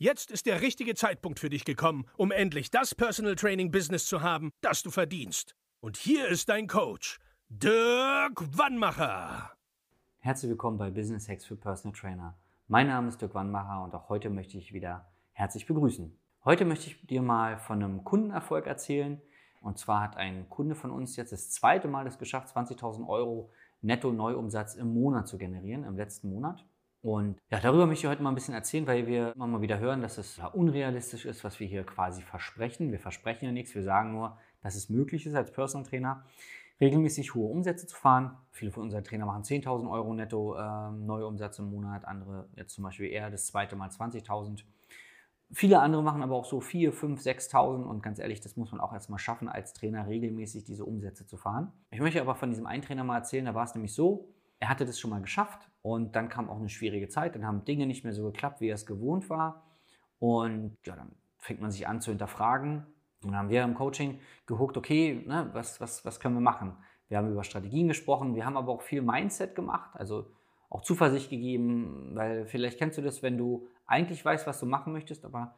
Jetzt ist der richtige Zeitpunkt für dich gekommen, um endlich das Personal Training Business zu haben, das du verdienst. Und hier ist dein Coach, Dirk Wannmacher. Herzlich willkommen bei Business Hacks für Personal Trainer. Mein Name ist Dirk Wannmacher und auch heute möchte ich wieder herzlich begrüßen. Heute möchte ich dir mal von einem Kundenerfolg erzählen. Und zwar hat ein Kunde von uns jetzt das zweite Mal es geschafft, 20.000 Euro Netto-Neuumsatz im Monat zu generieren, im letzten Monat. Und ja, darüber möchte ich heute mal ein bisschen erzählen, weil wir immer mal wieder hören, dass es unrealistisch ist, was wir hier quasi versprechen. Wir versprechen ja nichts, wir sagen nur, dass es möglich ist, als Personal Trainer regelmäßig hohe Umsätze zu fahren. Viele von unseren Trainer machen 10.000 Euro netto äh, Neuumsatz im Monat, andere jetzt zum Beispiel eher das zweite Mal 20.000. Viele andere machen aber auch so 4, 5, 6.000 und ganz ehrlich, das muss man auch erstmal schaffen, als Trainer regelmäßig diese Umsätze zu fahren. Ich möchte aber von diesem einen Trainer mal erzählen, da war es nämlich so, er hatte das schon mal geschafft und dann kam auch eine schwierige Zeit. Dann haben Dinge nicht mehr so geklappt, wie er es gewohnt war. Und ja, dann fängt man sich an zu hinterfragen. Und dann haben wir im Coaching geguckt, okay, ne, was, was, was können wir machen? Wir haben über Strategien gesprochen, wir haben aber auch viel Mindset gemacht, also auch Zuversicht gegeben, weil vielleicht kennst du das, wenn du eigentlich weißt, was du machen möchtest, aber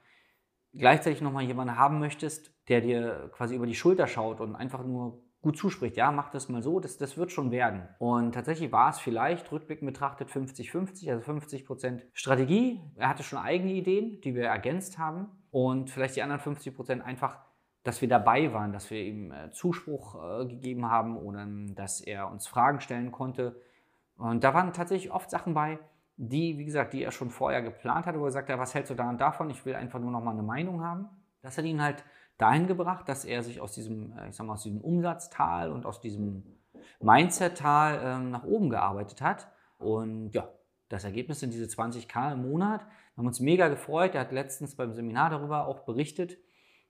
gleichzeitig nochmal jemanden haben möchtest, der dir quasi über die Schulter schaut und einfach nur gut zuspricht, ja, mach das mal so, das, das wird schon werden. Und tatsächlich war es vielleicht rückblickend betrachtet 50-50, also 50 Prozent Strategie. Er hatte schon eigene Ideen, die wir ergänzt haben und vielleicht die anderen 50 Prozent einfach, dass wir dabei waren, dass wir ihm äh, Zuspruch äh, gegeben haben oder dass er uns Fragen stellen konnte. Und da waren tatsächlich oft Sachen bei, die, wie gesagt, die er schon vorher geplant hatte, wo er sagte, was hältst du daran davon? Ich will einfach nur noch mal eine Meinung haben. Das hat ihn halt dahin gebracht, dass er sich aus diesem, äh, ich sag mal, aus diesem Umsatztal und aus diesem Mindset-Tal ähm, nach oben gearbeitet hat. Und ja, das Ergebnis sind diese 20k im Monat. Wir haben uns mega gefreut. Er hat letztens beim Seminar darüber auch berichtet.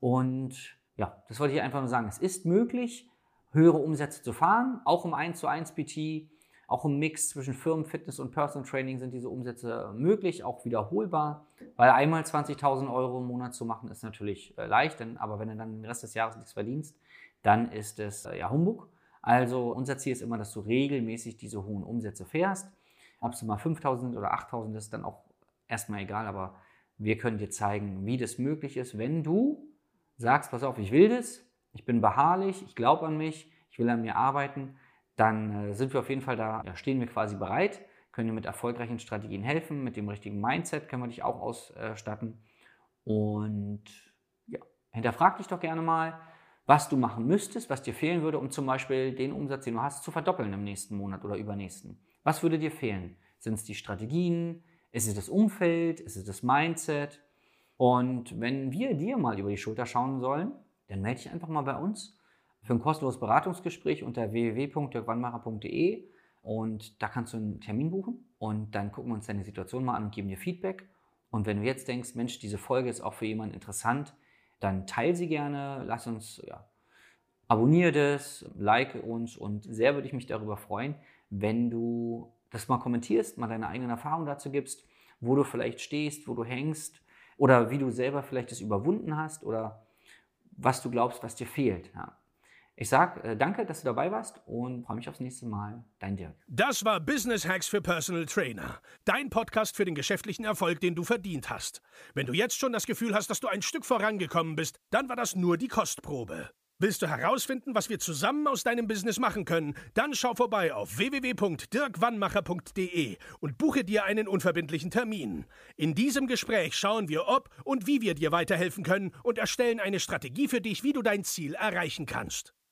Und ja, das wollte ich einfach nur sagen. Es ist möglich, höhere Umsätze zu fahren, auch im 1 zu 1 PT auch im Mix zwischen Firmenfitness und Personal Training sind diese Umsätze möglich, auch wiederholbar, weil einmal 20.000 Euro im Monat zu machen ist natürlich äh, leicht, denn, aber wenn du dann den Rest des Jahres nichts verdienst, dann ist es äh, ja Humbug. Also unser Ziel ist immer, dass du regelmäßig diese hohen Umsätze fährst. Ob es mal 5.000 oder 8.000 ist, dann auch erstmal egal, aber wir können dir zeigen, wie das möglich ist, wenn du sagst, pass auf, ich will das, ich bin beharrlich, ich glaube an mich, ich will an mir arbeiten dann äh, sind wir auf jeden Fall da, ja, stehen wir quasi bereit, können dir mit erfolgreichen Strategien helfen, mit dem richtigen Mindset können wir dich auch ausstatten. Und ja, hinterfrag dich doch gerne mal, was du machen müsstest, was dir fehlen würde, um zum Beispiel den Umsatz, den du hast, zu verdoppeln im nächsten Monat oder übernächsten. Was würde dir fehlen? Sind es die Strategien? Ist es das Umfeld? Ist es das Mindset? Und wenn wir dir mal über die Schulter schauen sollen, dann melde dich einfach mal bei uns für ein kostenloses Beratungsgespräch unter www.dirkwannmacher.de und da kannst du einen Termin buchen und dann gucken wir uns deine Situation mal an und geben dir Feedback. Und wenn du jetzt denkst, Mensch, diese Folge ist auch für jemanden interessant, dann teile sie gerne, lass uns, ja, abonniere das, like uns und sehr würde ich mich darüber freuen, wenn du das mal kommentierst, mal deine eigenen Erfahrungen dazu gibst, wo du vielleicht stehst, wo du hängst oder wie du selber vielleicht das überwunden hast oder was du glaubst, was dir fehlt. Ja. Ich sage äh, danke, dass du dabei warst und freue mich aufs nächste Mal. Dein Dirk. Das war Business Hacks für Personal Trainer. Dein Podcast für den geschäftlichen Erfolg, den du verdient hast. Wenn du jetzt schon das Gefühl hast, dass du ein Stück vorangekommen bist, dann war das nur die Kostprobe. Willst du herausfinden, was wir zusammen aus deinem Business machen können? Dann schau vorbei auf www.dirkwannmacher.de und buche dir einen unverbindlichen Termin. In diesem Gespräch schauen wir, ob und wie wir dir weiterhelfen können und erstellen eine Strategie für dich, wie du dein Ziel erreichen kannst.